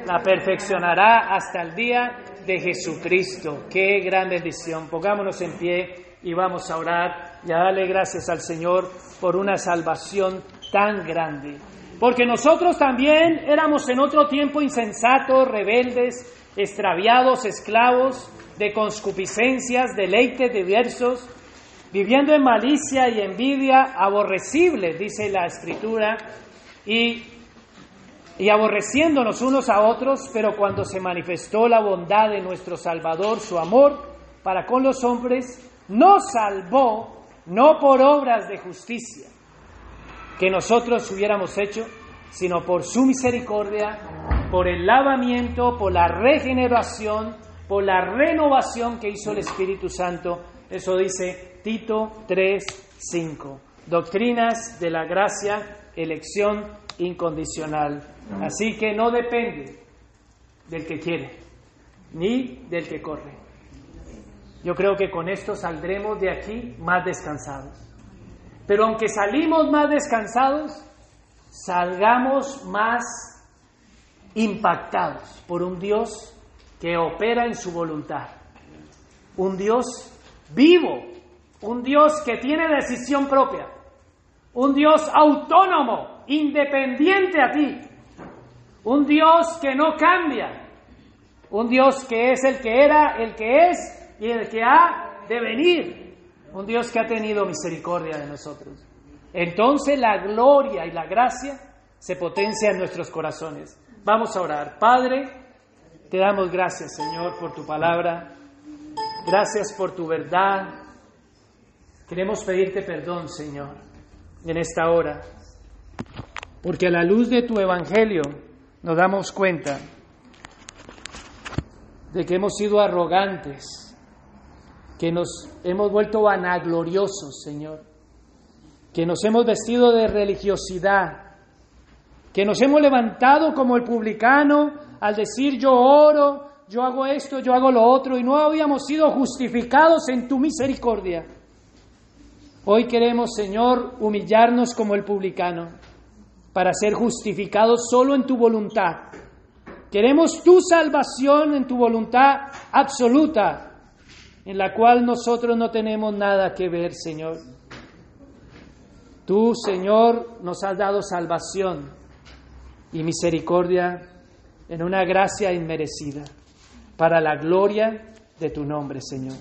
La perfeccionará hasta el día de Jesucristo. Qué gran bendición. Pongámonos en pie y vamos a orar y a darle gracias al Señor por una salvación tan grande. Porque nosotros también éramos en otro tiempo insensatos, rebeldes, extraviados, esclavos de conscupiscencias, deleites diversos, viviendo en malicia y envidia aborrecibles, dice la Escritura, y, y aborreciéndonos unos a otros, pero cuando se manifestó la bondad de nuestro Salvador, su amor para con los hombres, nos salvó no por obras de justicia que nosotros hubiéramos hecho, sino por su misericordia, por el lavamiento, por la regeneración, por la renovación que hizo el Espíritu Santo. Eso dice Tito 3, 5. Doctrinas de la gracia, elección incondicional. Así que no depende del que quiere, ni del que corre. Yo creo que con esto saldremos de aquí más descansados. Pero aunque salimos más descansados, salgamos más impactados por un Dios que opera en su voluntad. Un Dios vivo, un Dios que tiene decisión propia, un Dios autónomo, independiente a ti, un Dios que no cambia, un Dios que es el que era, el que es y el que ha de venir, un Dios que ha tenido misericordia de nosotros. Entonces la gloria y la gracia se potencia en nuestros corazones. Vamos a orar. Padre, te damos gracias, Señor, por tu palabra. Gracias por tu verdad. Queremos pedirte perdón, Señor, en esta hora, porque a la luz de tu evangelio nos damos cuenta de que hemos sido arrogantes, que nos hemos vuelto vanagloriosos, Señor, que nos hemos vestido de religiosidad, que nos hemos levantado como el publicano al decir yo oro, yo hago esto, yo hago lo otro, y no habíamos sido justificados en tu misericordia. Hoy queremos, Señor, humillarnos como el publicano para ser justificados solo en tu voluntad. Queremos tu salvación en tu voluntad absoluta, en la cual nosotros no tenemos nada que ver, Señor. Tú, Señor, nos has dado salvación y misericordia en una gracia inmerecida para la gloria de tu nombre, Señor.